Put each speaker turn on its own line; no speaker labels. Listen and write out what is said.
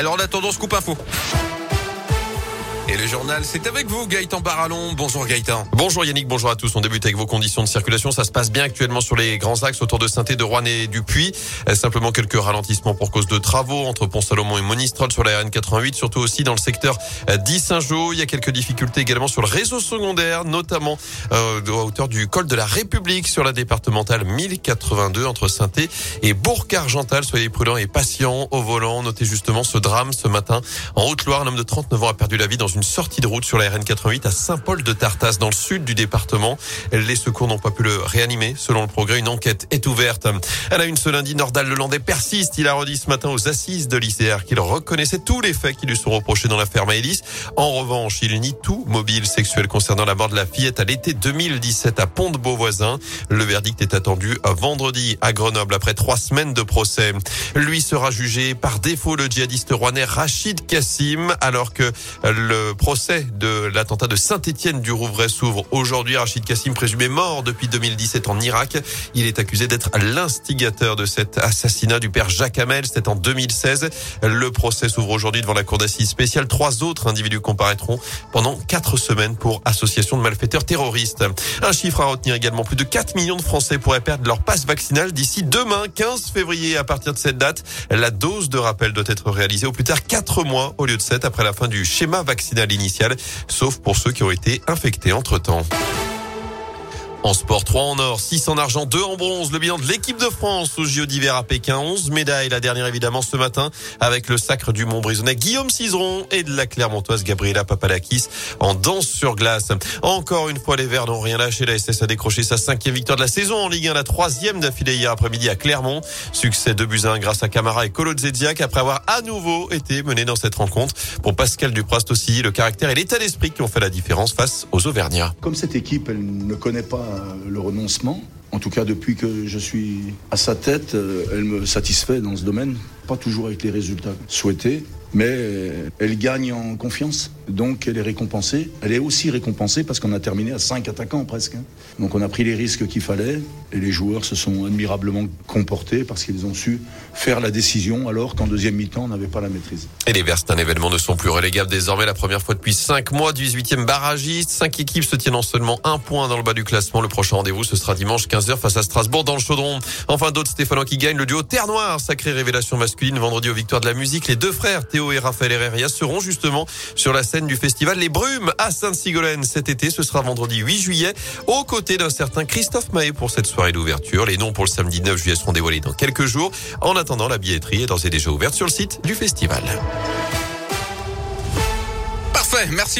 Alors en attendant, coupe info. Et le journal, c'est avec vous, Gaëtan Barallon. Bonjour Gaëtan.
Bonjour Yannick, bonjour à tous. On débute avec vos conditions de circulation. Ça se passe bien actuellement sur les grands axes autour de saint de Rouen et du Puy. Euh, simplement quelques ralentissements pour cause de travaux entre Pont-Salomon et Monistrol sur la RN88, surtout aussi dans le secteur euh, d'Y-Saint-Jean. Il y a quelques difficultés également sur le réseau secondaire, notamment euh, à hauteur du col de la République sur la départementale 1082 entre saint et Bourg-Argental. Soyez prudents et patients au volant. Notez justement ce drame ce matin en Haute-Loire. Un homme de 39 ans a perdu la vie dans une une sortie de route sur la RN88 à Saint-Paul-de-Tartas dans le sud du département. Les secours n'ont pas pu le réanimer. Selon le progrès, une enquête est ouverte. Elle a une ce lundi, Nordal Lelandais persiste. Il a redit ce matin aux assises de l'ICR qu'il reconnaissait tous les faits qui lui sont reprochés dans l'affaire Maëlys. En revanche, il nie tout mobile sexuel concernant la mort de la fillette à l'été 2017 à Pont-de-Beauvoisin. Le verdict est attendu à vendredi à Grenoble après trois semaines de procès. Lui sera jugé par défaut le djihadiste rouennais Rachid Kassim alors que le procès de l'attentat de Saint-Étienne du Rouvray s'ouvre aujourd'hui. Rachid Kassim, présumé mort depuis 2017 en Irak. Il est accusé d'être l'instigateur de cet assassinat du père Jacques Hamel. C'était en 2016. Le procès s'ouvre aujourd'hui devant la cour d'assises spéciale. Trois autres individus comparaîtront pendant quatre semaines pour association de malfaiteurs terroristes. Un chiffre à retenir également. Plus de 4 millions de Français pourraient perdre leur passe vaccinale d'ici demain, 15 février. À partir de cette date, la dose de rappel doit être réalisée au plus tard 4 mois au lieu de 7 après la fin du schéma vaccinal initial, sauf pour ceux qui ont été infectés entre-temps. En sport, 3 en or, 6 en argent, 2 en bronze. Le bilan de l'équipe de France aux JO d'hiver à Pékin. 11 médailles. La dernière évidemment ce matin avec le sacre du Montbrisonnais Guillaume Cizeron et de la Clermontoise Gabriela Papadakis en danse sur glace. Encore une fois, les Verts n'ont rien lâché. La SS a décroché sa cinquième victoire de la saison en Ligue 1, la troisième d'affilée hier après-midi à Clermont. Succès de Buzyn grâce à Camara et Colo Zediac après avoir à nouveau été mené dans cette rencontre. Pour Pascal Duprast aussi, le caractère et l'état d'esprit qui ont fait la différence face aux Auvergnats.
Comme cette équipe, elle ne connaît pas le renoncement. En tout cas, depuis que je suis à sa tête, euh, elle me satisfait dans ce domaine. Pas toujours avec les résultats souhaités, mais elle gagne en confiance, donc elle est récompensée. Elle est aussi récompensée parce qu'on a terminé à 5 attaquants presque. Hein. Donc on a pris les risques qu'il fallait et les joueurs se sont admirablement comportés parce qu'ils ont su faire la décision alors qu'en deuxième mi-temps on n'avait pas la maîtrise.
Et les Verts, un événement, ne sont plus relégables désormais la première fois depuis 5 mois, 18e barragiste. 5 équipes se tiennent en seulement un point dans le bas du classement. Le prochain rendez-vous ce sera dimanche 15h face à Strasbourg dans le Chaudron. Enfin d'autres Stéphanois qui gagnent le duo Terre Noire, sacrée révélation masculine vendredi aux victoires de la musique. Les deux frères Et Raphaël Herrera seront justement sur la scène du festival Les Brumes à Sainte-Sigolène cet été. Ce sera vendredi 8 juillet, aux côtés d'un certain Christophe Mahé pour cette soirée d'ouverture. Les noms pour le samedi 9 juillet seront dévoilés dans quelques jours. En attendant, la billetterie est d'ores et déjà ouverte sur le site du festival.
Parfait, merci.